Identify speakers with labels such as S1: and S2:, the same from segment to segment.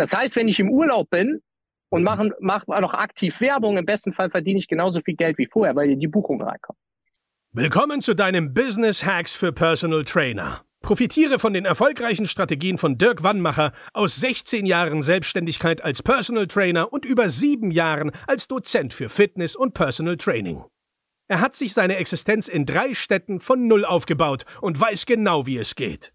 S1: Das heißt, wenn ich im Urlaub bin und mache mach noch aktiv Werbung, im besten Fall verdiene ich genauso viel Geld wie vorher, weil die Buchung reinkommt.
S2: Willkommen zu deinem Business Hacks für Personal Trainer. Profitiere von den erfolgreichen Strategien von Dirk Wannmacher aus 16 Jahren Selbstständigkeit als Personal Trainer und über sieben Jahren als Dozent für Fitness und Personal Training. Er hat sich seine Existenz in drei Städten von Null aufgebaut und weiß genau, wie es geht.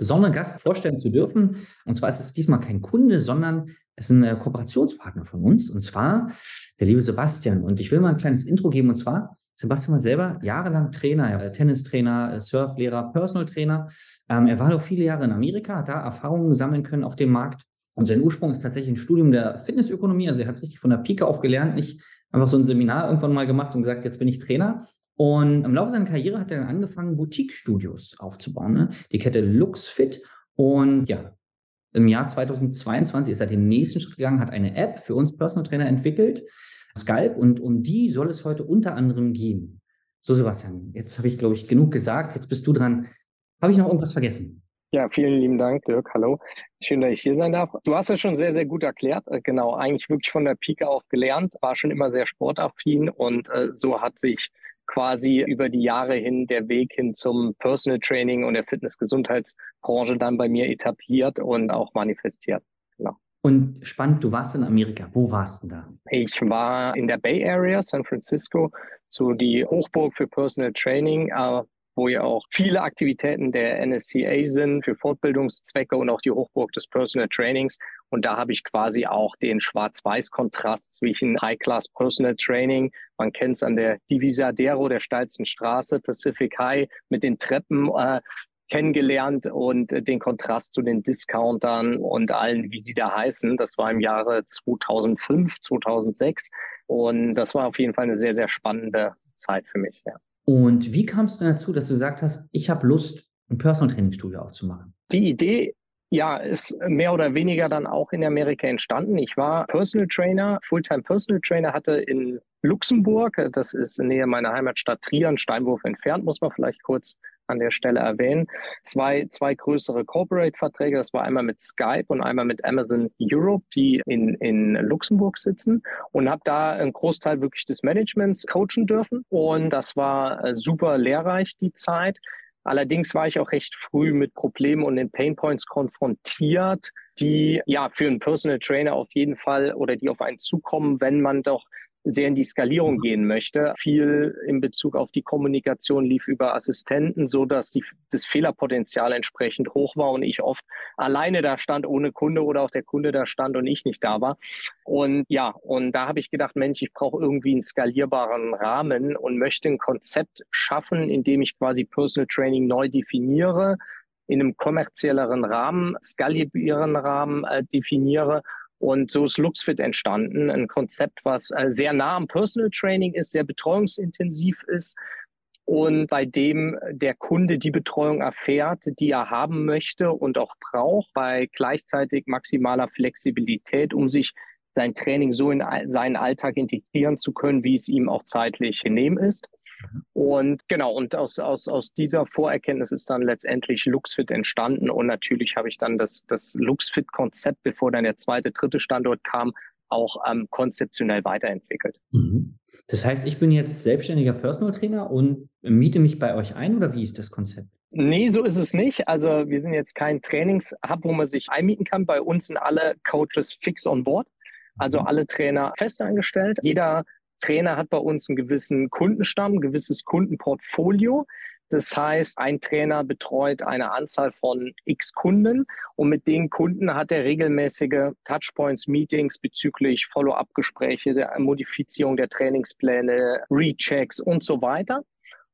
S3: besonderen Gast vorstellen zu dürfen. Und zwar ist es diesmal kein Kunde, sondern es ist ein Kooperationspartner von uns. Und zwar der liebe Sebastian. Und ich will mal ein kleines Intro geben. Und zwar, Sebastian war selber jahrelang Trainer, Tennistrainer, Surflehrer, Personal Trainer. Ähm, er war auch viele Jahre in Amerika, hat da Erfahrungen sammeln können auf dem Markt. Und sein Ursprung ist tatsächlich ein Studium der Fitnessökonomie. Also er hat es richtig von der Pike auf gelernt, nicht einfach so ein Seminar irgendwann mal gemacht und gesagt, jetzt bin ich Trainer, und im Laufe seiner Karriere hat er dann angefangen, Boutique-Studios aufzubauen. Ne? Die Kette LuxFit. Und ja, im Jahr 2022 ist er den nächsten Schritt gegangen, hat eine App für uns Personal Trainer entwickelt, Skype. Und um die soll es heute unter anderem gehen. So, Sebastian, jetzt habe ich, glaube ich, genug gesagt. Jetzt bist du dran. Habe ich noch irgendwas vergessen?
S1: Ja, vielen lieben Dank, Dirk. Hallo. Schön, dass ich hier sein darf. Du hast es schon sehr, sehr gut erklärt. Äh, genau, eigentlich wirklich von der Pike auf gelernt, war schon immer sehr sportaffin und äh, so hat sich quasi über die Jahre hin der Weg hin zum Personal Training und der Fitness-Gesundheitsbranche dann bei mir etabliert und auch manifestiert.
S3: Genau. Und spannend, du warst in Amerika. Wo warst du da?
S1: Ich war in der Bay Area, San Francisco, so die Hochburg für Personal Training. Äh, wo ja auch viele Aktivitäten der NSCA sind für Fortbildungszwecke und auch die Hochburg des Personal Trainings. Und da habe ich quasi auch den Schwarz-Weiß-Kontrast zwischen High-Class Personal Training, man kennt es an der Divisadero, der steilsten Straße, Pacific High, mit den Treppen äh, kennengelernt und den Kontrast zu den Discountern und allen, wie sie da heißen. Das war im Jahre 2005, 2006. Und das war auf jeden Fall eine sehr, sehr spannende Zeit für mich. Ja.
S3: Und wie kamst du dazu, dass du gesagt hast, ich habe Lust, ein Personal Training Studio aufzumachen?
S1: Die Idee ja, ist mehr oder weniger dann auch in Amerika entstanden. Ich war Personal Trainer, Fulltime Personal Trainer, hatte in Luxemburg, das ist in Nähe meiner Heimatstadt Trier, ein Steinwurf entfernt, muss man vielleicht kurz an der Stelle erwähnen. Zwei, zwei größere Corporate-Verträge, das war einmal mit Skype und einmal mit Amazon Europe, die in, in Luxemburg sitzen und habe da einen Großteil wirklich des Managements coachen dürfen und das war äh, super lehrreich, die Zeit. Allerdings war ich auch recht früh mit Problemen und den Painpoints konfrontiert, die ja für einen Personal Trainer auf jeden Fall oder die auf einen zukommen, wenn man doch sehr in die Skalierung gehen möchte. Viel in Bezug auf die Kommunikation lief über Assistenten, so dass die, das Fehlerpotenzial entsprechend hoch war und ich oft alleine da stand ohne Kunde oder auch der Kunde da stand und ich nicht da war. Und ja, und da habe ich gedacht, Mensch, ich brauche irgendwie einen skalierbaren Rahmen und möchte ein Konzept schaffen, in dem ich quasi Personal Training neu definiere, in einem kommerzielleren Rahmen, skalierbaren Rahmen äh, definiere und so ist LuxFit entstanden, ein Konzept, was äh, sehr nah am Personal Training ist, sehr betreuungsintensiv ist und bei dem der Kunde die Betreuung erfährt, die er haben möchte und auch braucht, bei gleichzeitig maximaler Flexibilität, um sich sein Training so in seinen Alltag integrieren zu können, wie es ihm auch zeitlich genehm ist. Mhm. Und genau, und aus, aus, aus dieser Vorerkenntnis ist dann letztendlich LuxFit entstanden. Und natürlich habe ich dann das, das LuxFit-Konzept, bevor dann der zweite, dritte Standort kam, auch ähm, konzeptionell weiterentwickelt.
S3: Mhm. Das heißt, ich bin jetzt selbstständiger Personal Trainer und miete mich bei euch ein oder wie ist das Konzept?
S1: Nee, so ist es nicht. Also wir sind jetzt kein Trainingshub, wo man sich einmieten kann. Bei uns sind alle Coaches fix on board. Also mhm. alle Trainer festangestellt. Jeder Trainer hat bei uns einen gewissen Kundenstamm, ein gewisses Kundenportfolio. Das heißt, ein Trainer betreut eine Anzahl von x Kunden und mit den Kunden hat er regelmäßige Touchpoints, Meetings bezüglich Follow-up-Gespräche, der Modifizierung der Trainingspläne, Rechecks und so weiter.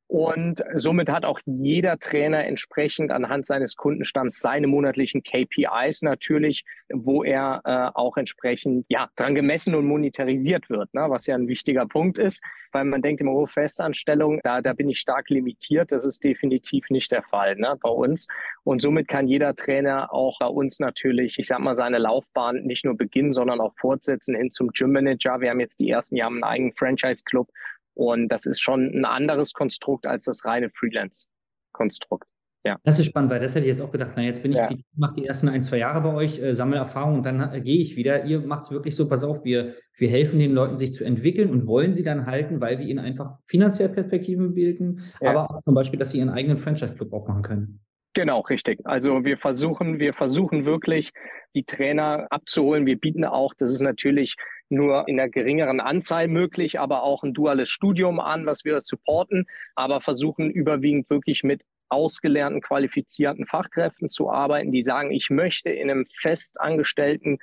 S1: Und somit hat auch jeder Trainer entsprechend anhand seines Kundenstamms seine monatlichen KPIs natürlich, wo er äh, auch entsprechend ja dran gemessen und monetarisiert wird, ne? was ja ein wichtiger Punkt ist, weil man denkt immer, oh, Festanstellung, da, da bin ich stark limitiert. Das ist definitiv nicht der Fall ne? bei uns. Und somit kann jeder Trainer auch bei uns natürlich, ich sag mal, seine Laufbahn nicht nur beginnen, sondern auch fortsetzen hin zum Gym Manager. Wir haben jetzt die ersten Jahre einen eigenen Franchise Club und das ist schon ein anderes Konstrukt als das reine Freelance-Konstrukt.
S3: Ja. Das ist spannend, weil das hätte ich jetzt auch gedacht, na jetzt bin ich, ja. mache die ersten ein, zwei Jahre bei euch, äh, sammle Erfahrung und dann äh, gehe ich wieder. Ihr macht es wirklich so, pass auf, wir, wir helfen den Leuten, sich zu entwickeln und wollen sie dann halten, weil wir ihnen einfach finanziell Perspektiven bilden, ja. aber auch zum Beispiel, dass sie ihren eigenen Franchise-Club aufmachen können.
S1: Genau, richtig. Also wir versuchen, wir versuchen wirklich, die Trainer abzuholen. Wir bieten auch, das ist natürlich nur in einer geringeren Anzahl möglich, aber auch ein duales Studium an, was wir supporten, aber versuchen überwiegend wirklich mit ausgelernten, qualifizierten Fachkräften zu arbeiten, die sagen, ich möchte in einem festangestellten,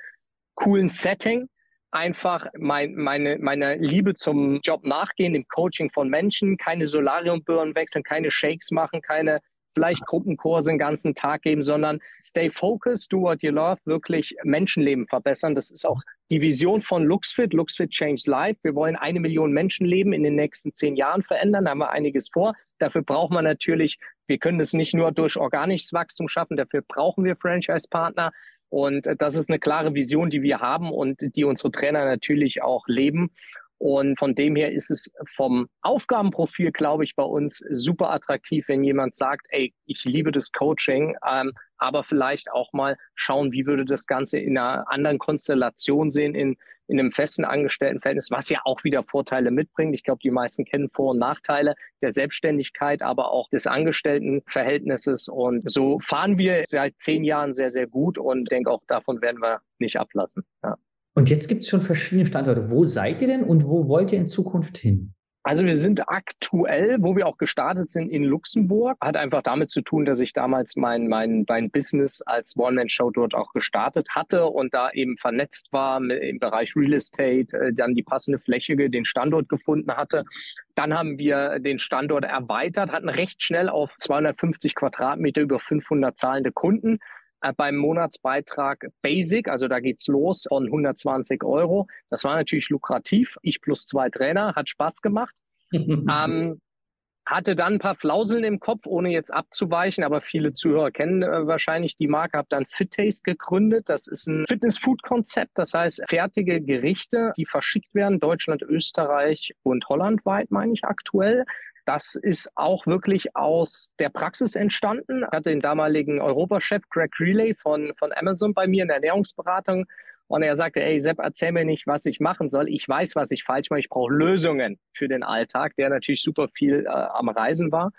S1: coolen Setting einfach mein, meine, meine Liebe zum Job nachgehen, dem Coaching von Menschen, keine Solariumbirnen wechseln, keine Shakes machen, keine vielleicht Gruppenkurse den ganzen Tag geben, sondern stay focused, do what you love, wirklich Menschenleben verbessern. Das ist auch die Vision von LuxFit. LuxFit Change Life. Wir wollen eine Million Menschenleben in den nächsten zehn Jahren verändern. Da haben wir einiges vor. Dafür braucht man natürlich, wir können das nicht nur durch organisches Wachstum schaffen, dafür brauchen wir Franchise-Partner. Und das ist eine klare Vision, die wir haben und die unsere Trainer natürlich auch leben. Und von dem her ist es vom Aufgabenprofil, glaube ich, bei uns super attraktiv, wenn jemand sagt, ey, ich liebe das Coaching, ähm, aber vielleicht auch mal schauen, wie würde das Ganze in einer anderen Konstellation sehen, in, in einem festen Angestelltenverhältnis, was ja auch wieder Vorteile mitbringt. Ich glaube, die meisten kennen Vor- und Nachteile der Selbstständigkeit, aber auch des Angestelltenverhältnisses. Und so fahren wir seit zehn Jahren sehr, sehr gut und denke auch davon werden wir nicht ablassen. Ja.
S3: Und jetzt gibt es schon verschiedene Standorte. Wo seid ihr denn und wo wollt ihr in Zukunft hin?
S1: Also wir sind aktuell, wo wir auch gestartet sind, in Luxemburg. Hat einfach damit zu tun, dass ich damals mein, mein, mein Business als One-Man-Show dort auch gestartet hatte und da eben vernetzt war im Bereich Real Estate, äh, dann die passende Fläche, den Standort gefunden hatte. Dann haben wir den Standort erweitert, hatten recht schnell auf 250 Quadratmeter über 500 zahlende Kunden beim Monatsbeitrag Basic, also da geht's los von 120 Euro. Das war natürlich lukrativ. Ich plus zwei Trainer, hat Spaß gemacht. ähm, hatte dann ein paar Flauseln im Kopf, ohne jetzt abzuweichen, aber viele Zuhörer kennen äh, wahrscheinlich die Marke, habe dann Fit Taste gegründet. Das ist ein Fitness-Food-Konzept, das heißt fertige Gerichte, die verschickt werden, Deutschland, Österreich und Holland weit, meine ich aktuell. Das ist auch wirklich aus der Praxis entstanden. Ich hatte den damaligen Europachef Greg Relay von, von Amazon bei mir in der Ernährungsberatung. Und er sagte, ey Sepp, erzähl mir nicht, was ich machen soll. Ich weiß, was ich falsch mache. Ich brauche Lösungen für den Alltag, der natürlich super viel äh, am Reisen war.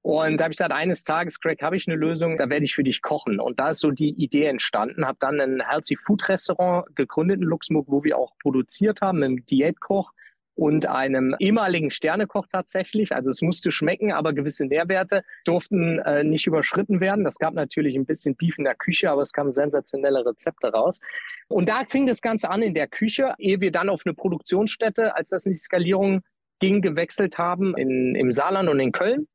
S1: Und da habe ich gesagt, eines Tages, Greg, habe ich eine Lösung, da werde ich für dich kochen. Und da ist so die Idee entstanden. Habe dann ein Healthy Food Restaurant gegründet in Luxemburg, wo wir auch produziert haben, mit einem Diätkoch und einem ehemaligen Sternekoch tatsächlich. Also es musste schmecken, aber gewisse Nährwerte durften äh, nicht überschritten werden. Das gab natürlich ein bisschen Beef in der Küche, aber es kamen sensationelle Rezepte raus. Und da fing das Ganze an in der Küche, ehe wir dann auf eine Produktionsstätte, als das in die Skalierung ging, gewechselt haben in, im Saarland und in Köln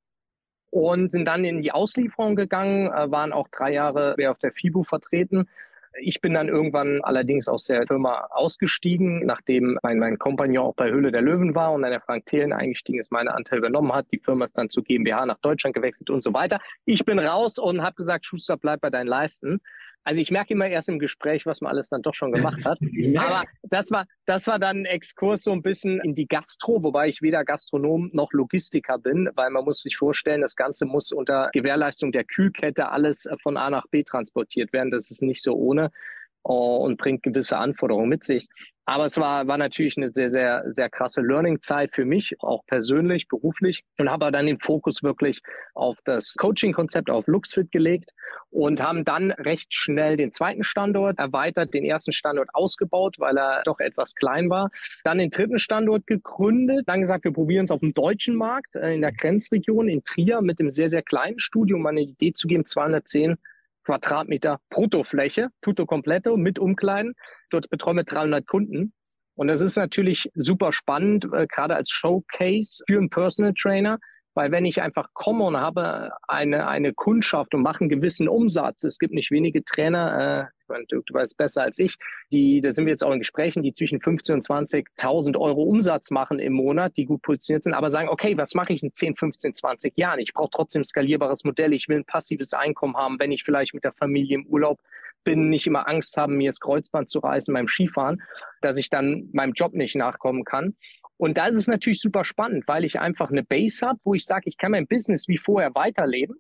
S1: und sind dann in die Auslieferung gegangen, äh, waren auch drei Jahre auf der FIBU vertreten ich bin dann irgendwann allerdings aus der Firma ausgestiegen, nachdem mein, mein Kompagnon auch bei Höhle der Löwen war und dann der Frank Thelen eingestiegen ist, meine Anteil übernommen hat. Die Firma ist dann zu GmbH nach Deutschland gewechselt und so weiter. Ich bin raus und habe gesagt, Schuster, bleib bei deinen Leisten. Also ich merke immer erst im Gespräch, was man alles dann doch schon gemacht hat. Aber das war, das war dann ein Exkurs so ein bisschen in die Gastro, wobei ich weder Gastronom noch Logistiker bin, weil man muss sich vorstellen, das Ganze muss unter Gewährleistung der Kühlkette alles von A nach B transportiert werden. Das ist nicht so ohne oh, und bringt gewisse Anforderungen mit sich. Aber es war, war natürlich eine sehr, sehr, sehr krasse Learning-Zeit für mich, auch persönlich, beruflich. Und habe dann den Fokus wirklich auf das Coaching-Konzept, auf LuxFit gelegt und haben dann recht schnell den zweiten Standort erweitert, den ersten Standort ausgebaut, weil er doch etwas klein war. Dann den dritten Standort gegründet, dann gesagt, wir probieren es auf dem deutschen Markt, äh, in der Grenzregion, in Trier, mit dem sehr, sehr kleinen Studio, um eine Idee zu geben, 210 Quadratmeter Bruttofläche, tutto completo, mit Umkleiden. Dort betreuen wir 300 Kunden. Und das ist natürlich super spannend, äh, gerade als Showcase für einen Personal Trainer, Weil wenn ich einfach komme und habe eine, eine Kundschaft und mache einen gewissen Umsatz, es gibt nicht wenige Trainer, äh, meine, du, weißt besser als ich, die, da sind wir jetzt auch in Gesprächen, die zwischen 15.000 und 20.000 Euro Umsatz machen im Monat, die gut positioniert sind, aber sagen, okay, was mache ich in 10, 15, 20 Jahren? Ich brauche trotzdem skalierbares Modell, ich will ein passives Einkommen haben, wenn ich vielleicht mit der Familie im Urlaub bin, nicht immer Angst haben, mir das Kreuzband zu reißen beim Skifahren, dass ich dann meinem Job nicht nachkommen kann. Und da ist es natürlich super spannend, weil ich einfach eine Base habe, wo ich sage, ich kann mein Business wie vorher weiterleben,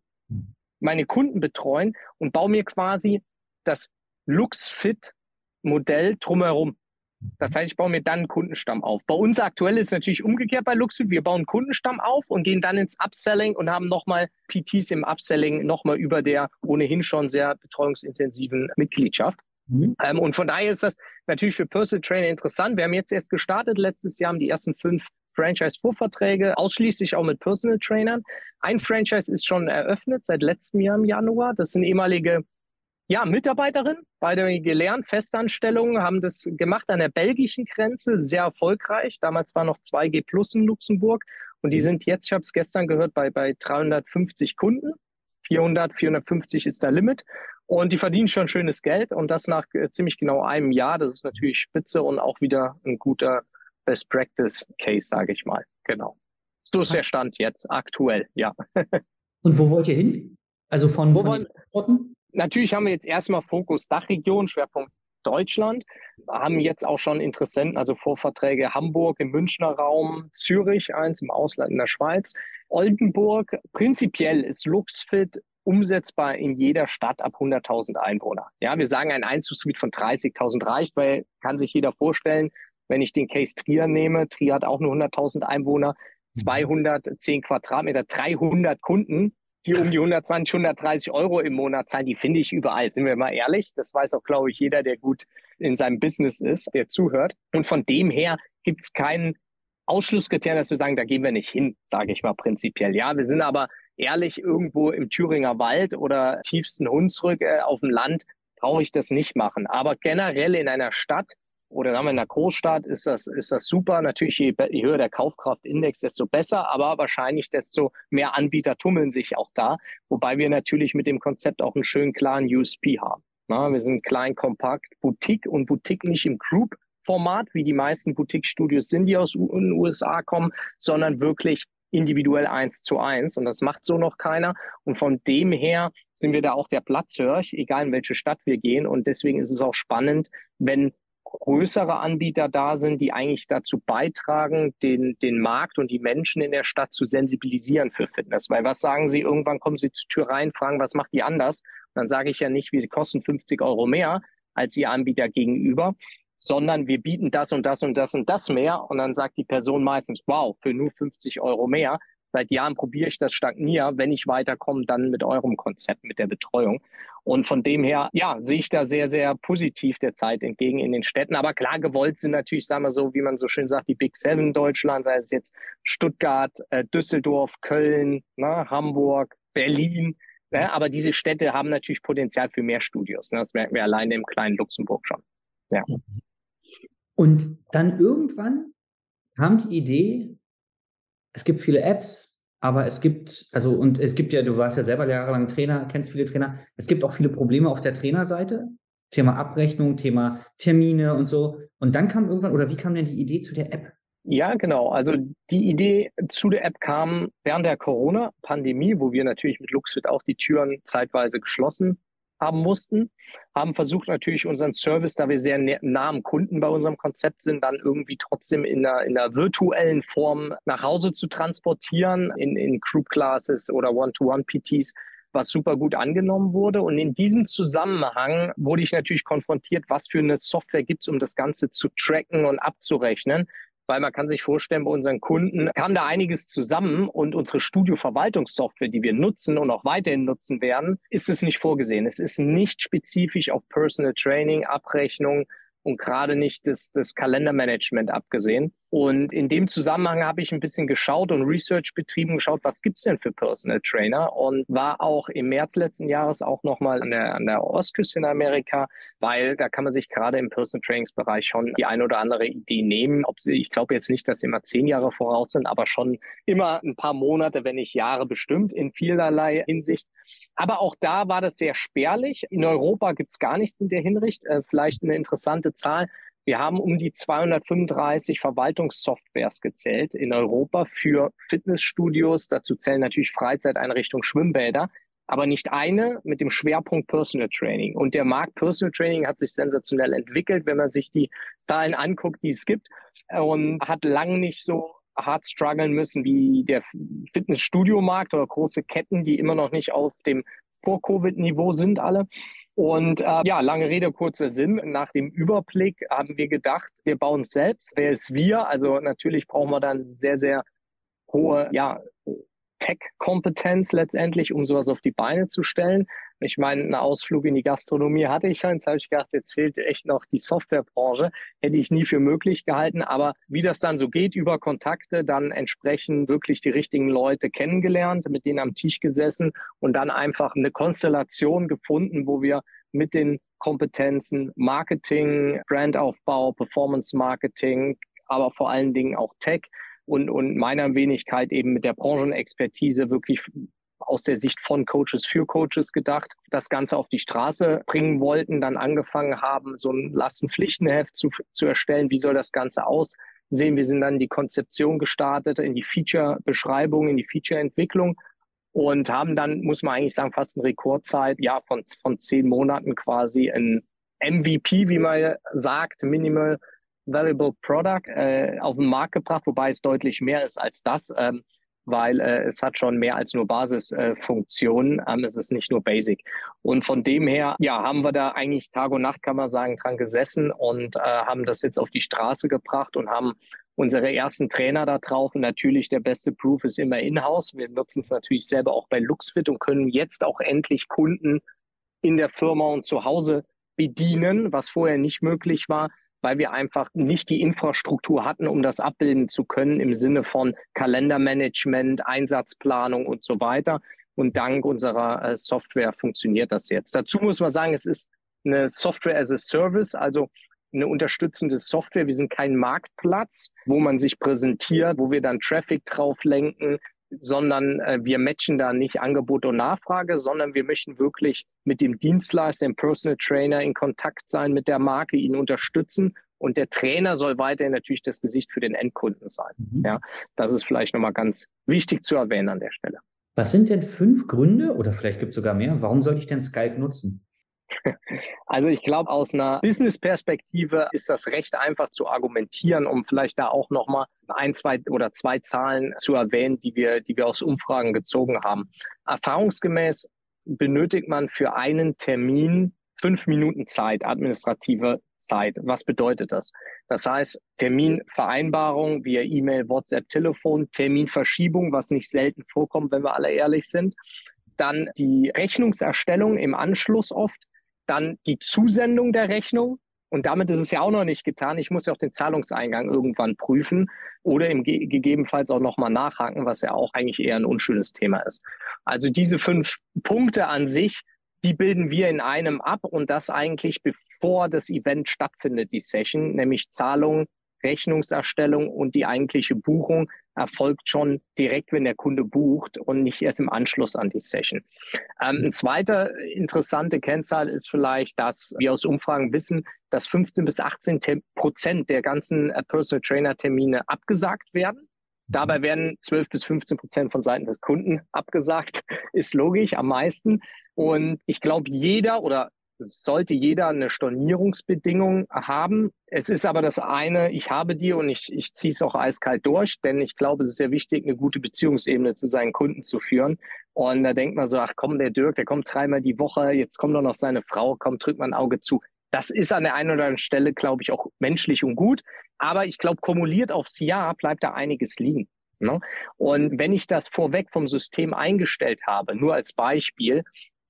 S1: meine Kunden betreuen und baue mir quasi das LuxFit-Modell drumherum. Das heißt, ich baue mir dann einen Kundenstamm auf. Bei uns aktuell ist es natürlich umgekehrt bei LuxFit. Wir bauen einen Kundenstamm auf und gehen dann ins Upselling und haben nochmal PTs im Upselling nochmal über der ohnehin schon sehr betreuungsintensiven Mitgliedschaft. Mhm. Ähm, und von daher ist das natürlich für Personal Trainer interessant. Wir haben jetzt erst gestartet. Letztes Jahr haben die ersten fünf Franchise-Vorverträge, ausschließlich auch mit Personal Trainern. Ein Franchise ist schon eröffnet seit letztem Jahr im Januar. Das sind ehemalige ja, Mitarbeiterin, beide gelernt, Festanstellungen, haben das gemacht an der belgischen Grenze, sehr erfolgreich. Damals war noch 2G Plus in Luxemburg und die mhm. sind jetzt, ich habe es gestern gehört, bei, bei 350 Kunden. 400, 450 ist der Limit. Und die verdienen schon schönes Geld und das nach äh, ziemlich genau einem Jahr. Das ist natürlich spitze und auch wieder ein guter Best Practice Case, sage ich mal. Genau. So ist der Stand jetzt, aktuell, ja.
S3: und wo wollt ihr hin? Also von, wo von
S1: wollen, Natürlich haben wir jetzt erstmal Fokus Dachregion, Schwerpunkt Deutschland, haben jetzt auch schon Interessenten, also Vorverträge Hamburg im Münchner Raum, Zürich, eins im Ausland in der Schweiz, Oldenburg. Prinzipiell ist Luxfit umsetzbar in jeder Stadt ab 100.000 Einwohner. Ja, wir sagen, ein Einzugsgebiet von 30.000 reicht, weil kann sich jeder vorstellen, wenn ich den Case Trier nehme, Trier hat auch nur 100.000 Einwohner, 210 Quadratmeter, 300 Kunden, die um die 120, 130 Euro im Monat zahlen, die finde ich überall, sind wir mal ehrlich. Das weiß auch, glaube ich, jeder, der gut in seinem Business ist, der zuhört. Und von dem her gibt es keinen Ausschlusskriterium, dass wir sagen, da gehen wir nicht hin, sage ich mal prinzipiell. Ja, wir sind aber ehrlich, irgendwo im Thüringer Wald oder tiefsten Hunsrück äh, auf dem Land brauche ich das nicht machen. Aber generell in einer Stadt oder sagen wir in einer Großstadt ist das, ist das super. Natürlich, je, je höher der Kaufkraftindex, desto besser, aber wahrscheinlich desto mehr Anbieter tummeln sich auch da. Wobei wir natürlich mit dem Konzept auch einen schönen klaren USP haben. Na, wir sind klein, kompakt, Boutique und Boutique nicht im Group-Format, wie die meisten Boutique-Studios sind, die aus den USA kommen, sondern wirklich individuell eins zu eins. Und das macht so noch keiner. Und von dem her sind wir da auch der Platzhirsch, egal in welche Stadt wir gehen. Und deswegen ist es auch spannend, wenn größere Anbieter da sind, die eigentlich dazu beitragen, den, den Markt und die Menschen in der Stadt zu sensibilisieren für Fitness. Weil was sagen sie? Irgendwann kommen sie zur Tür rein, fragen, was macht die anders? Und dann sage ich ja nicht, wir kosten 50 Euro mehr als ihr Anbieter gegenüber, sondern wir bieten das und das und das und das mehr. Und dann sagt die Person meistens, wow, für nur 50 Euro mehr. Seit Jahren probiere ich das Stagnier. Wenn ich weiterkomme, dann mit eurem Konzept, mit der Betreuung. Und von dem her, ja, sehe ich da sehr, sehr positiv der Zeit entgegen in den Städten. Aber klar, gewollt sind natürlich, sagen wir so, wie man so schön sagt, die Big Seven Deutschland, sei es jetzt Stuttgart, äh, Düsseldorf, Köln, ne, Hamburg, Berlin. Ne? Aber diese Städte haben natürlich Potenzial für mehr Studios. Ne? Das merken wir alleine im kleinen Luxemburg schon. Ja.
S3: Und dann irgendwann kam die Idee, es gibt viele Apps, aber es gibt, also, und es gibt ja, du warst ja selber jahrelang Trainer, kennst viele Trainer, es gibt auch viele Probleme auf der Trainerseite. Thema Abrechnung, Thema Termine und so. Und dann kam irgendwann, oder wie kam denn die Idee zu der App?
S1: Ja, genau. Also die Idee zu der App kam während der Corona-Pandemie, wo wir natürlich mit Luxfit auch die Türen zeitweise geschlossen haben mussten, haben versucht natürlich unseren Service, da wir sehr nah am Kunden bei unserem Konzept sind, dann irgendwie trotzdem in einer, in einer virtuellen Form nach Hause zu transportieren, in, in Group Classes oder One-to-One-PTs was super gut angenommen wurde. Und in diesem Zusammenhang wurde ich natürlich konfrontiert, was für eine Software gibt es, um das Ganze zu tracken und abzurechnen weil man kann sich vorstellen, bei unseren Kunden kam da einiges zusammen und unsere Studio-Verwaltungssoftware, die wir nutzen und auch weiterhin nutzen werden, ist es nicht vorgesehen. Es ist nicht spezifisch auf Personal Training, Abrechnung, und gerade nicht das, das Kalendermanagement abgesehen. Und in dem Zusammenhang habe ich ein bisschen geschaut und Research betrieben, geschaut, was gibt's denn für Personal Trainer und war auch im März letzten Jahres auch nochmal an der, an der Ostküste in Amerika, weil da kann man sich gerade im Personal Trainingsbereich schon die eine oder andere Idee nehmen. Ob sie, ich glaube jetzt nicht, dass sie immer zehn Jahre voraus sind, aber schon immer ein paar Monate, wenn nicht Jahre bestimmt in vielerlei Hinsicht. Aber auch da war das sehr spärlich. In Europa gibt's gar nichts in der Hinricht. Äh, vielleicht eine interessante Zahl. Wir haben um die 235 Verwaltungssoftwares gezählt in Europa für Fitnessstudios. Dazu zählen natürlich Freizeiteinrichtungen, Schwimmbäder, aber nicht eine mit dem Schwerpunkt Personal Training. Und der Markt Personal Training hat sich sensationell entwickelt, wenn man sich die Zahlen anguckt, die es gibt, und hat lang nicht so hart strugglen müssen wie der Fitnessstudio-Markt oder große Ketten, die immer noch nicht auf dem Vor-Covid-Niveau sind alle. Und äh, ja, lange Rede, kurzer Sinn. Nach dem Überblick haben wir gedacht, wir bauen es selbst. Wer ist wir? Also natürlich brauchen wir dann sehr, sehr hohe ja, Tech-Kompetenz letztendlich, um sowas auf die Beine zu stellen. Ich meine, einen Ausflug in die Gastronomie hatte ich schon. Jetzt habe ich gedacht, jetzt fehlt echt noch die Softwarebranche. Hätte ich nie für möglich gehalten. Aber wie das dann so geht, über Kontakte, dann entsprechend wirklich die richtigen Leute kennengelernt, mit denen am Tisch gesessen und dann einfach eine Konstellation gefunden, wo wir mit den Kompetenzen Marketing, Brandaufbau, Performance Marketing, aber vor allen Dingen auch Tech und, und meiner Wenigkeit eben mit der Branchenexpertise wirklich aus der Sicht von Coaches für Coaches gedacht, das Ganze auf die Straße bringen wollten, dann angefangen haben, so ein Lastenpflichtenheft zu, zu erstellen. Wie soll das Ganze aussehen? Wir sind dann die Konzeption gestartet, in die Feature-Beschreibung, in die Feature-Entwicklung und haben dann, muss man eigentlich sagen, fast eine Rekordzeit, ja, von, von zehn Monaten quasi ein MVP, wie man sagt, Minimal Valuable Product, äh, auf den Markt gebracht, wobei es deutlich mehr ist als das. Ähm, weil äh, es hat schon mehr als nur Basisfunktionen. Äh, ähm, es ist nicht nur Basic. Und von dem her, ja, haben wir da eigentlich Tag und Nacht, kann man sagen, dran gesessen und äh, haben das jetzt auf die Straße gebracht und haben unsere ersten Trainer da drauf. Und natürlich der beste Proof ist immer in-house. Wir nutzen es natürlich selber auch bei LuxFit und können jetzt auch endlich Kunden in der Firma und zu Hause bedienen, was vorher nicht möglich war weil wir einfach nicht die Infrastruktur hatten, um das abbilden zu können im Sinne von Kalendermanagement, Einsatzplanung und so weiter. Und dank unserer äh, Software funktioniert das jetzt. Dazu muss man sagen, es ist eine Software as a Service, also eine unterstützende Software. Wir sind kein Marktplatz, wo man sich präsentiert, wo wir dann Traffic drauf lenken, sondern äh, wir matchen da nicht Angebot und Nachfrage, sondern wir möchten wirklich mit dem Dienstleister, dem Personal Trainer in Kontakt sein, mit der Marke, ihn unterstützen. Und der Trainer soll weiterhin natürlich das Gesicht für den Endkunden sein. Mhm. Ja, das ist vielleicht nochmal ganz wichtig zu erwähnen an der Stelle.
S3: Was sind denn fünf Gründe oder vielleicht gibt es sogar mehr? Warum sollte ich denn Skype nutzen?
S1: Also ich glaube, aus einer Business-Perspektive ist das recht einfach zu argumentieren, um vielleicht da auch nochmal ein, zwei oder zwei Zahlen zu erwähnen, die wir, die wir aus Umfragen gezogen haben. Erfahrungsgemäß benötigt man für einen Termin fünf Minuten Zeit, administrative Zeit. Was bedeutet das? Das heißt, Terminvereinbarung via E-Mail, WhatsApp, Telefon, Terminverschiebung, was nicht selten vorkommt, wenn wir alle ehrlich sind. Dann die Rechnungserstellung im Anschluss oft dann die Zusendung der Rechnung. Und damit ist es ja auch noch nicht getan. Ich muss ja auch den Zahlungseingang irgendwann prüfen oder im Ge gegebenenfalls auch nochmal nachhaken, was ja auch eigentlich eher ein unschönes Thema ist. Also diese fünf Punkte an sich, die bilden wir in einem ab und das eigentlich bevor das Event stattfindet, die Session, nämlich Zahlung, Rechnungserstellung und die eigentliche Buchung erfolgt schon direkt, wenn der Kunde bucht und nicht erst im Anschluss an die Session. Ähm, ein zweiter interessante Kennzahl ist vielleicht, dass wir aus Umfragen wissen, dass 15 bis 18 Prozent der ganzen äh, Personal Trainer Termine abgesagt werden. Dabei werden 12 bis 15 Prozent von Seiten des Kunden abgesagt. Ist logisch, am meisten. Und ich glaube, jeder oder sollte jeder eine Stornierungsbedingung haben. Es ist aber das eine, ich habe die und ich, ich ziehe es auch eiskalt durch, denn ich glaube, es ist sehr wichtig, eine gute Beziehungsebene zu seinen Kunden zu führen. Und da denkt man so, ach komm, der Dirk, der kommt dreimal die Woche, jetzt kommt doch noch seine Frau, komm, drückt mal ein Auge zu. Das ist an der einen oder anderen Stelle, glaube ich, auch menschlich und gut. Aber ich glaube, kumuliert aufs Jahr bleibt da einiges liegen. Ne? Und wenn ich das vorweg vom System eingestellt habe, nur als Beispiel,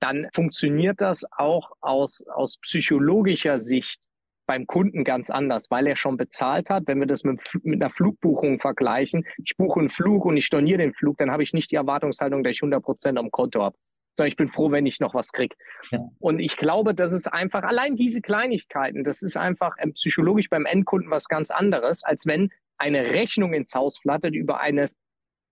S1: dann funktioniert das auch aus, aus psychologischer Sicht bei beim Kunden ganz anders, weil er schon bezahlt hat. Wenn wir das mit, mit einer Flugbuchung vergleichen, ich buche einen Flug und ich storniere den Flug, dann habe ich nicht die Erwartungshaltung, dass ich 100 Prozent am Konto habe. Sondern ich bin froh, wenn ich noch was kriege. Ja. Und ich glaube, das ist einfach, allein diese Kleinigkeiten, das ist einfach ähm, psychologisch beim Endkunden was ganz anderes, als wenn eine Rechnung ins Haus flattert über eine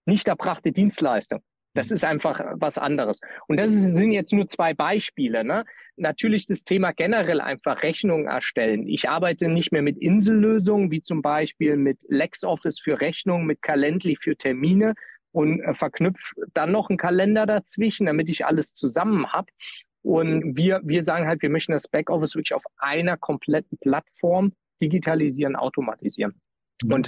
S1: nicht erbrachte Dienstleistung. Das ist einfach was anderes. Und das sind jetzt nur zwei Beispiele. Ne? Natürlich das Thema generell einfach Rechnungen erstellen. Ich arbeite nicht mehr mit Insellösungen, wie zum Beispiel mit LexOffice für Rechnungen, mit Calendly für Termine und äh, verknüpfe dann noch einen Kalender dazwischen, damit ich alles zusammen habe. Und wir, wir sagen halt, wir möchten das Backoffice wirklich auf einer kompletten Plattform digitalisieren, automatisieren. Mhm.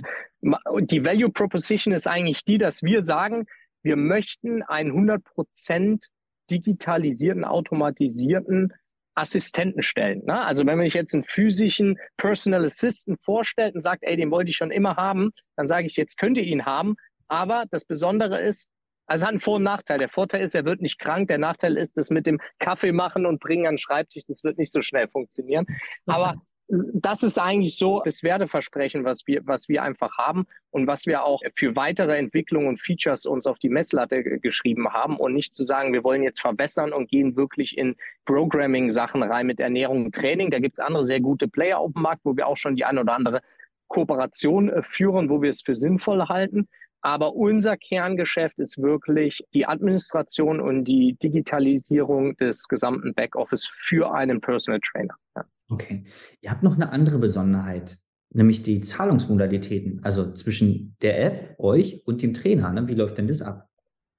S1: Und die Value Proposition ist eigentlich die, dass wir sagen, wir möchten einen 100% digitalisierten, automatisierten Assistenten stellen. Ne? Also wenn man sich jetzt einen physischen Personal Assistant vorstellt und sagt, ey, den wollte ich schon immer haben, dann sage ich, jetzt könnt ihr ihn haben. Aber das Besondere ist, also hat einen Vor- und Nachteil. Der Vorteil ist, er wird nicht krank. Der Nachteil ist, das mit dem Kaffee machen und bringen an den Schreibtisch, das wird nicht so schnell funktionieren. Aber das ist eigentlich so das Werteversprechen, was wir, was wir einfach haben und was wir auch für weitere Entwicklungen und Features uns auf die Messlatte geschrieben haben und nicht zu sagen, wir wollen jetzt verbessern und gehen wirklich in Programming-Sachen rein mit Ernährung und Training. Da gibt es andere sehr gute Player auf dem Markt, wo wir auch schon die eine oder andere Kooperation äh, führen, wo wir es für sinnvoll halten. Aber unser Kerngeschäft ist wirklich die Administration und die Digitalisierung des gesamten Backoffice für einen Personal Trainer. Ja.
S3: Okay. Ihr habt noch eine andere Besonderheit, nämlich die Zahlungsmodalitäten, also zwischen der App, euch und dem Trainer. Ne? Wie läuft denn das ab?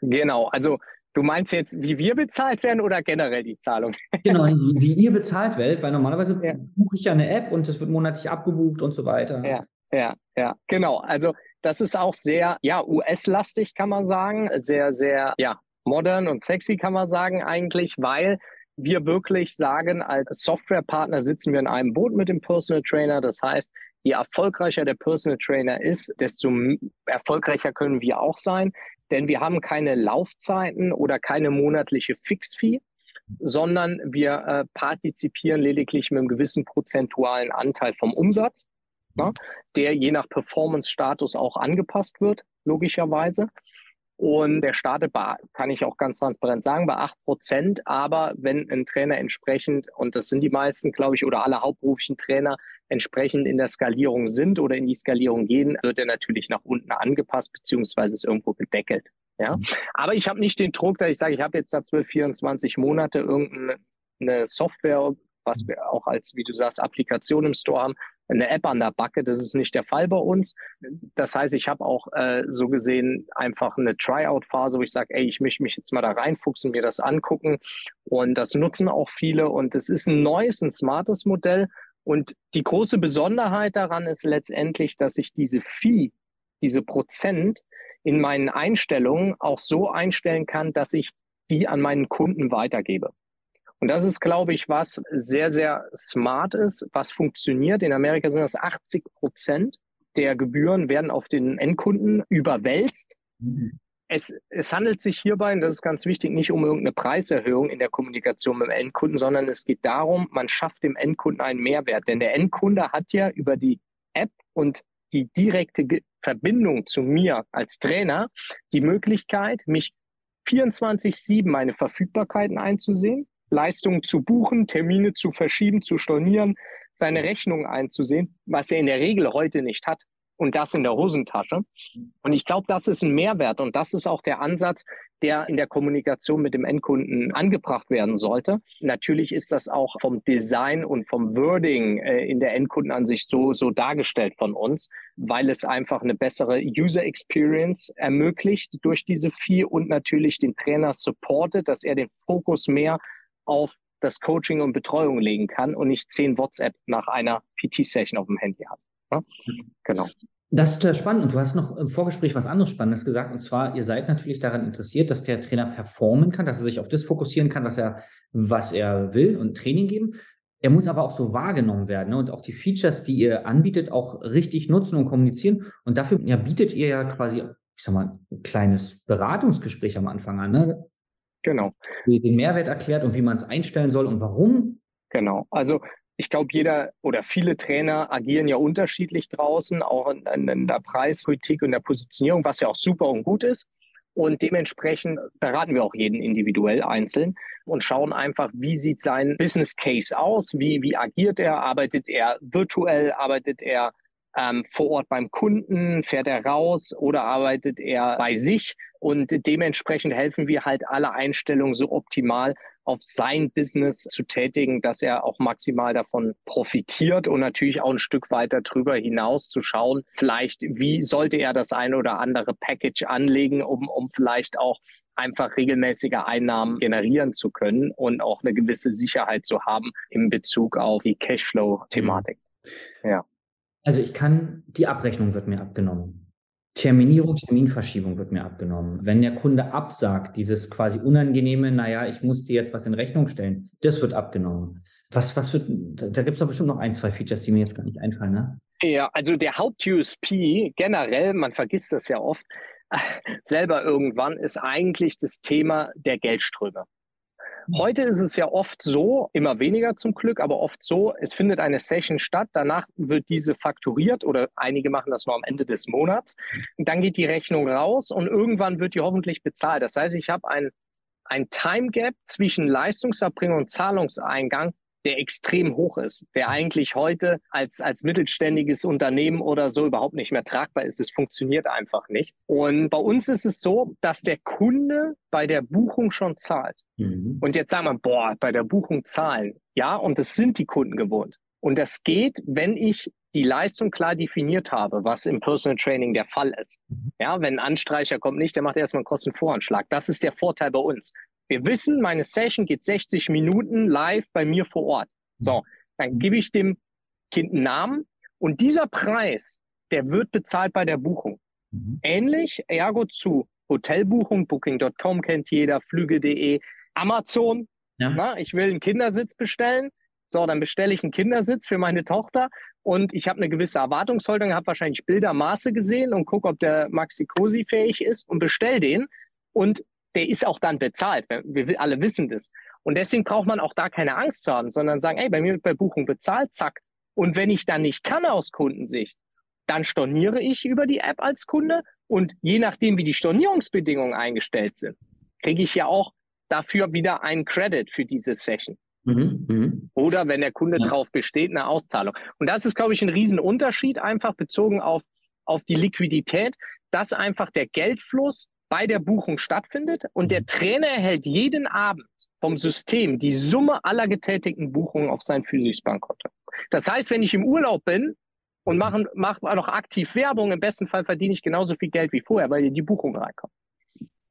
S1: Genau, also du meinst jetzt, wie wir bezahlt werden oder generell die Zahlung?
S3: Genau, wie ihr bezahlt werdet, weil normalerweise ja. buche ich ja eine App und das wird monatlich abgebucht und so weiter.
S1: Ja, ja, ja, genau. Also das ist auch sehr, ja, US-lastig kann man sagen, sehr, sehr, ja, modern und sexy kann man sagen eigentlich, weil wir wirklich sagen, als Softwarepartner sitzen wir in einem Boot mit dem Personal Trainer. Das heißt, je erfolgreicher der Personal Trainer ist, desto erfolgreicher können wir auch sein, denn wir haben keine Laufzeiten oder keine monatliche Fixed-Fee, sondern wir äh, partizipieren lediglich mit einem gewissen prozentualen Anteil vom Umsatz, ne, der je nach Performance-Status auch angepasst wird, logischerweise. Und der startet bei, kann ich auch ganz transparent sagen, bei acht Prozent. Aber wenn ein Trainer entsprechend, und das sind die meisten, glaube ich, oder alle hauptberuflichen Trainer entsprechend in der Skalierung sind oder in die Skalierung gehen, wird er natürlich nach unten angepasst, beziehungsweise ist irgendwo gedeckelt. Ja, mhm. aber ich habe nicht den Druck, dass ich sage, ich habe jetzt da 12, 24 Monate irgendeine Software, was wir auch als, wie du sagst, Applikation im Store haben, eine App an der Backe. Das ist nicht der Fall bei uns. Das heißt, ich habe auch äh, so gesehen einfach eine Tryout-Phase, wo ich sage, ey, ich möchte mich jetzt mal da reinfuchsen, mir das angucken. Und das nutzen auch viele. Und es ist ein neues, ein smartes Modell. Und die große Besonderheit daran ist letztendlich, dass ich diese Fee, diese Prozent in meinen Einstellungen auch so einstellen kann, dass ich die an meinen Kunden weitergebe. Und das ist, glaube ich, was sehr, sehr smart ist, was funktioniert. In Amerika sind das 80 Prozent der Gebühren werden auf den Endkunden überwälzt. Es, es handelt sich hierbei, und das ist ganz wichtig, nicht um irgendeine Preiserhöhung in der Kommunikation mit dem Endkunden, sondern es geht darum, man schafft dem Endkunden einen Mehrwert. Denn der Endkunde hat ja über die App und die direkte Verbindung zu mir als Trainer die Möglichkeit, mich 24-7 meine Verfügbarkeiten einzusehen, Leistungen zu buchen, Termine zu verschieben, zu stornieren, seine Rechnung einzusehen, was er in der Regel heute nicht hat. Und das in der Hosentasche. Und ich glaube, das ist ein Mehrwert. Und das ist auch der Ansatz, der in der Kommunikation mit dem Endkunden angebracht werden sollte. Natürlich ist das auch vom Design und vom Wording äh, in der Endkundenansicht so, so dargestellt von uns, weil es einfach eine bessere User Experience ermöglicht durch diese Fee und natürlich den Trainer supportet, dass er den Fokus mehr auf das Coaching und Betreuung legen kann und nicht zehn WhatsApp nach einer PT-Session auf dem Handy hat. Ja?
S3: Genau. Das ist spannend. Und du hast noch im Vorgespräch was anderes Spannendes gesagt. Und zwar, ihr seid natürlich daran interessiert, dass der Trainer performen kann, dass er sich auf das fokussieren kann, was er, was er will und Training geben. Er muss aber auch so wahrgenommen werden ne? und auch die Features, die ihr anbietet, auch richtig nutzen und kommunizieren. Und dafür ja, bietet ihr ja quasi, ich sag mal, ein kleines Beratungsgespräch am Anfang an. Ne?
S1: Genau.
S3: Den Mehrwert erklärt und wie man es einstellen soll und warum.
S1: Genau. Also ich glaube, jeder oder viele Trainer agieren ja unterschiedlich draußen, auch in, in, der Preispolitik und der Positionierung, was ja auch super und gut ist. Und dementsprechend beraten wir auch jeden individuell einzeln und schauen einfach, wie sieht sein Business Case aus, wie, wie agiert er, arbeitet er virtuell, arbeitet er ähm, vor Ort beim Kunden, fährt er raus oder arbeitet er bei sich. Und dementsprechend helfen wir halt alle Einstellungen so optimal auf sein Business zu tätigen, dass er auch maximal davon profitiert und natürlich auch ein Stück weiter drüber hinaus zu schauen, vielleicht wie sollte er das eine oder andere Package anlegen, um, um vielleicht auch einfach regelmäßige Einnahmen generieren zu können und auch eine gewisse Sicherheit zu haben in Bezug auf die Cashflow-Thematik.
S3: Ja. Also ich kann, die Abrechnung wird mir abgenommen. Terminierung, Terminverschiebung wird mir abgenommen. Wenn der Kunde absagt, dieses quasi unangenehme, naja, ich muss dir jetzt was in Rechnung stellen, das wird abgenommen. Was, was wird, da gibt es doch bestimmt noch ein, zwei Features, die mir jetzt gar nicht einfallen, ne?
S1: Ja, also der Haupt-USP generell, man vergisst das ja oft, selber irgendwann, ist eigentlich das Thema der Geldströme. Heute ist es ja oft so, immer weniger zum Glück, aber oft so, es findet eine Session statt, danach wird diese fakturiert oder einige machen das nur am Ende des Monats. Dann geht die Rechnung raus und irgendwann wird die hoffentlich bezahlt. Das heißt, ich habe ein, ein Time Gap zwischen Leistungserbringung und Zahlungseingang, der extrem hoch ist, der eigentlich heute als, als mittelständiges Unternehmen oder so überhaupt nicht mehr tragbar ist. Das funktioniert einfach nicht. Und bei uns ist es so, dass der Kunde bei der Buchung schon zahlt. Mhm. Und jetzt sagen wir, boah, bei der Buchung zahlen. Ja, und das sind die Kunden gewohnt. Und das geht, wenn ich die Leistung klar definiert habe, was im Personal Training der Fall ist. Mhm. Ja, wenn ein Anstreicher kommt nicht, der macht erstmal einen Kostenvoranschlag. Das ist der Vorteil bei uns. Wir wissen, meine Session geht 60 Minuten live bei mir vor Ort. So, dann gebe ich dem Kind einen Namen und dieser Preis, der wird bezahlt bei der Buchung. Mhm. Ähnlich, ergo zu Hotelbuchung, Booking.com kennt jeder, Flüge.de, Amazon. Ja. Na, ich will einen Kindersitz bestellen. So, dann bestelle ich einen Kindersitz für meine Tochter und ich habe eine gewisse Erwartungshaltung, habe wahrscheinlich Bilder, Maße gesehen und gucke, ob der Maxi Cosi fähig ist und bestell den. Und der ist auch dann bezahlt. Wir alle wissen das. Und deswegen braucht man auch da keine Angst zu haben, sondern sagen, ey, bei mir wird bei Buchung bezahlt, zack. Und wenn ich dann nicht kann aus Kundensicht, dann storniere ich über die App als Kunde und je nachdem, wie die Stornierungsbedingungen eingestellt sind, kriege ich ja auch dafür wieder einen Credit für diese Session. Mhm, mh. Oder wenn der Kunde ja. drauf besteht, eine Auszahlung. Und das ist, glaube ich, ein Riesenunterschied, einfach bezogen auf, auf die Liquidität, dass einfach der Geldfluss bei der Buchung stattfindet und der mhm. Trainer erhält jeden Abend vom System die Summe aller getätigten Buchungen auf sein physisches Bankkonto. Das heißt, wenn ich im Urlaub bin und mache mach noch aktiv Werbung, im besten Fall verdiene ich genauso viel Geld wie vorher, weil die Buchung reinkommt.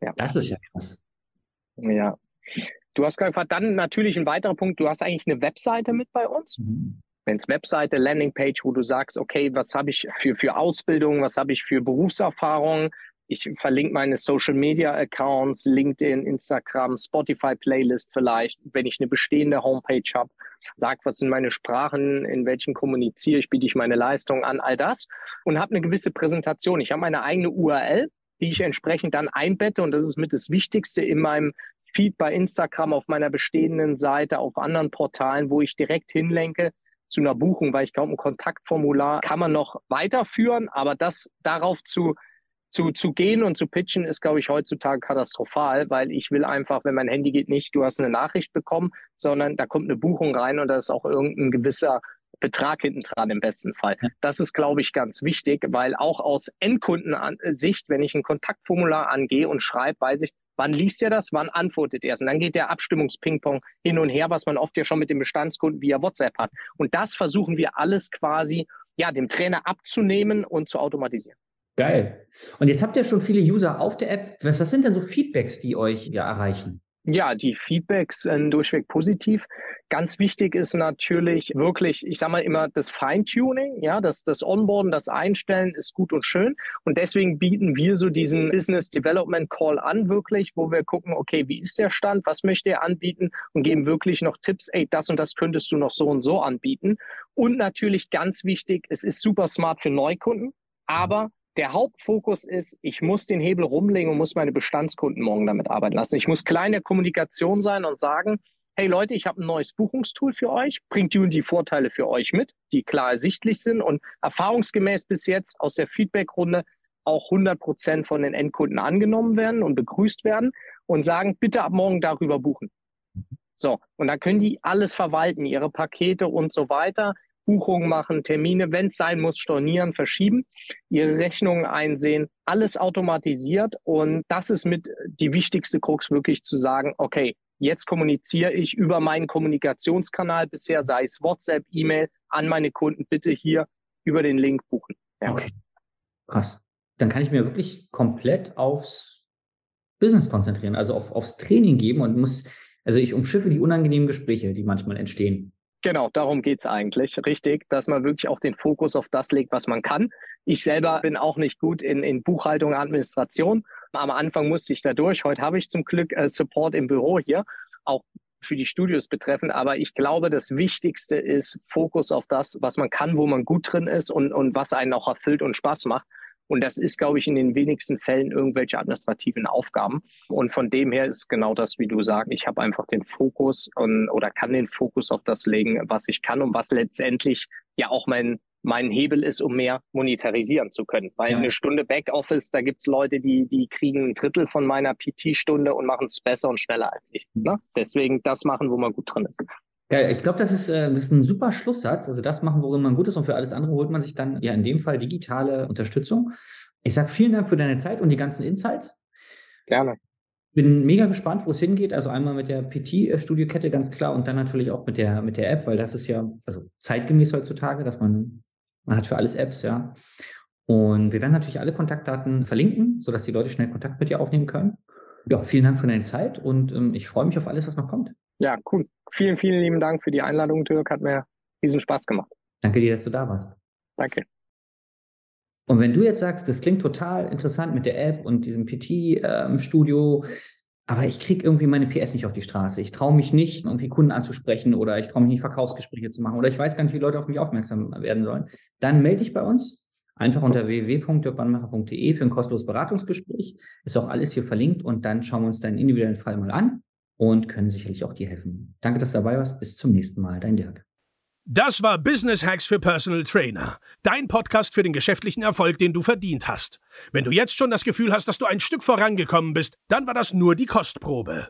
S3: Ja. Das ist ja krass.
S1: Ja. Du hast gefragt, dann natürlich ein weiterer Punkt, du hast eigentlich eine Webseite mit bei uns. Mhm. Wenn es Webseite, Landingpage, wo du sagst, okay, was habe ich für, für Ausbildung, was habe ich für Berufserfahrung, ich verlinke meine Social Media Accounts, LinkedIn, Instagram, Spotify Playlist vielleicht, wenn ich eine bestehende Homepage habe, sag, was sind meine Sprachen, in welchen kommuniziere ich, biete ich meine Leistung an, all das. Und habe eine gewisse Präsentation. Ich habe meine eigene URL, die ich entsprechend dann einbette. Und das ist mit das Wichtigste in meinem Feed bei Instagram, auf meiner bestehenden Seite, auf anderen Portalen, wo ich direkt hinlenke zu einer Buchung, weil ich glaube, ein Kontaktformular kann man noch weiterführen, aber das darauf zu zu, zu gehen und zu pitchen ist, glaube ich, heutzutage katastrophal, weil ich will einfach, wenn mein Handy geht, nicht, du hast eine Nachricht bekommen, sondern da kommt eine Buchung rein und da ist auch irgendein gewisser Betrag hinten dran im besten Fall. Das ist, glaube ich, ganz wichtig, weil auch aus Endkundensicht, wenn ich ein Kontaktformular angehe und schreibe, weiß ich, wann liest er das, wann antwortet er es. Und dann geht der Abstimmungspingpong hin und her, was man oft ja schon mit dem Bestandskunden via WhatsApp hat. Und das versuchen wir alles quasi, ja, dem Trainer abzunehmen und zu automatisieren.
S3: Geil. Und jetzt habt ihr schon viele User auf der App. Was, was sind denn so Feedbacks, die euch ja erreichen?
S1: Ja, die Feedbacks sind durchweg positiv. Ganz wichtig ist natürlich wirklich, ich sage mal immer, das Feintuning, ja, das, das Onboarden, das Einstellen ist gut und schön. Und deswegen bieten wir so diesen Business Development Call an, wirklich, wo wir gucken, okay, wie ist der Stand, was möchte er anbieten und geben wirklich noch Tipps, ey, das und das könntest du noch so und so anbieten. Und natürlich ganz wichtig, es ist super smart für Neukunden, aber der Hauptfokus ist, ich muss den Hebel rumlegen und muss meine Bestandskunden morgen damit arbeiten lassen. Ich muss kleine Kommunikation sein und sagen, hey Leute, ich habe ein neues Buchungstool für euch, bringt die und die Vorteile für euch mit, die klar ersichtlich sind und erfahrungsgemäß bis jetzt aus der Feedbackrunde auch 100 Prozent von den Endkunden angenommen werden und begrüßt werden und sagen, bitte ab morgen darüber buchen. So, und dann können die alles verwalten, ihre Pakete und so weiter, Buchungen machen, Termine, wenn es sein muss, stornieren, verschieben, ihre Rechnungen einsehen, alles automatisiert. Und das ist mit die wichtigste Krux, wirklich zu sagen, okay, jetzt kommuniziere ich über meinen Kommunikationskanal bisher, sei es WhatsApp, E-Mail, an meine Kunden, bitte hier über den Link buchen.
S3: Ja. Okay. Krass. Dann kann ich mir wirklich komplett aufs Business konzentrieren, also auf, aufs Training geben und muss also ich umschiffe die unangenehmen Gespräche, die manchmal entstehen.
S1: Genau, darum geht's eigentlich, richtig, dass man wirklich auch den Fokus auf das legt, was man kann. Ich selber bin auch nicht gut in, in Buchhaltung und Administration. Am Anfang musste ich da durch. Heute habe ich zum Glück äh, Support im Büro hier, auch für die Studios betreffend. Aber ich glaube, das Wichtigste ist Fokus auf das, was man kann, wo man gut drin ist und, und was einen auch erfüllt und Spaß macht. Und das ist, glaube ich, in den wenigsten Fällen irgendwelche administrativen Aufgaben. Und von dem her ist genau das, wie du sagst, ich habe einfach den Fokus und, oder kann den Fokus auf das legen, was ich kann und was letztendlich ja auch mein, mein Hebel ist, um mehr monetarisieren zu können. Weil ja. eine Stunde Backoffice, da gibt's Leute, die, die kriegen ein Drittel von meiner PT-Stunde und machen es besser und schneller als ich. Ne? Deswegen das machen, wo man gut drin ist.
S3: Ja, ich glaube, das ist, äh, das ist ein super Schlusssatz. Also das machen, worin man gut ist und für alles andere holt man sich dann ja in dem Fall digitale Unterstützung. Ich sage vielen Dank für deine Zeit und die ganzen Insights.
S1: Gerne.
S3: Bin mega gespannt, wo es hingeht. Also einmal mit der PT-Studiokette ganz klar und dann natürlich auch mit der, mit der App, weil das ist ja also zeitgemäß heutzutage, dass man, man hat für alles Apps, ja. Und wir werden natürlich alle Kontaktdaten verlinken, sodass die Leute schnell Kontakt mit dir aufnehmen können. Ja, vielen Dank für deine Zeit und ähm, ich freue mich auf alles, was noch kommt.
S1: Ja, cool. Vielen, vielen lieben Dank für die Einladung, Dirk. Hat mir riesen Spaß gemacht.
S3: Danke dir, dass du da warst.
S1: Danke.
S3: Und wenn du jetzt sagst, das klingt total interessant mit der App und diesem PT-Studio, ähm, aber ich kriege irgendwie meine PS nicht auf die Straße. Ich traue mich nicht, irgendwie Kunden anzusprechen oder ich traue mich nicht, Verkaufsgespräche zu machen oder ich weiß gar nicht, wie Leute auf mich aufmerksam werden sollen. Dann melde dich bei uns. Einfach unter www.dirkbannmacher.de für ein kostenloses Beratungsgespräch. Ist auch alles hier verlinkt und dann schauen wir uns deinen individuellen Fall mal an und können sicherlich auch dir helfen. Danke, dass du dabei warst. Bis zum nächsten Mal. Dein Dirk.
S2: Das war Business Hacks für Personal Trainer. Dein Podcast für den geschäftlichen Erfolg, den du verdient hast. Wenn du jetzt schon das Gefühl hast, dass du ein Stück vorangekommen bist, dann war das nur die Kostprobe.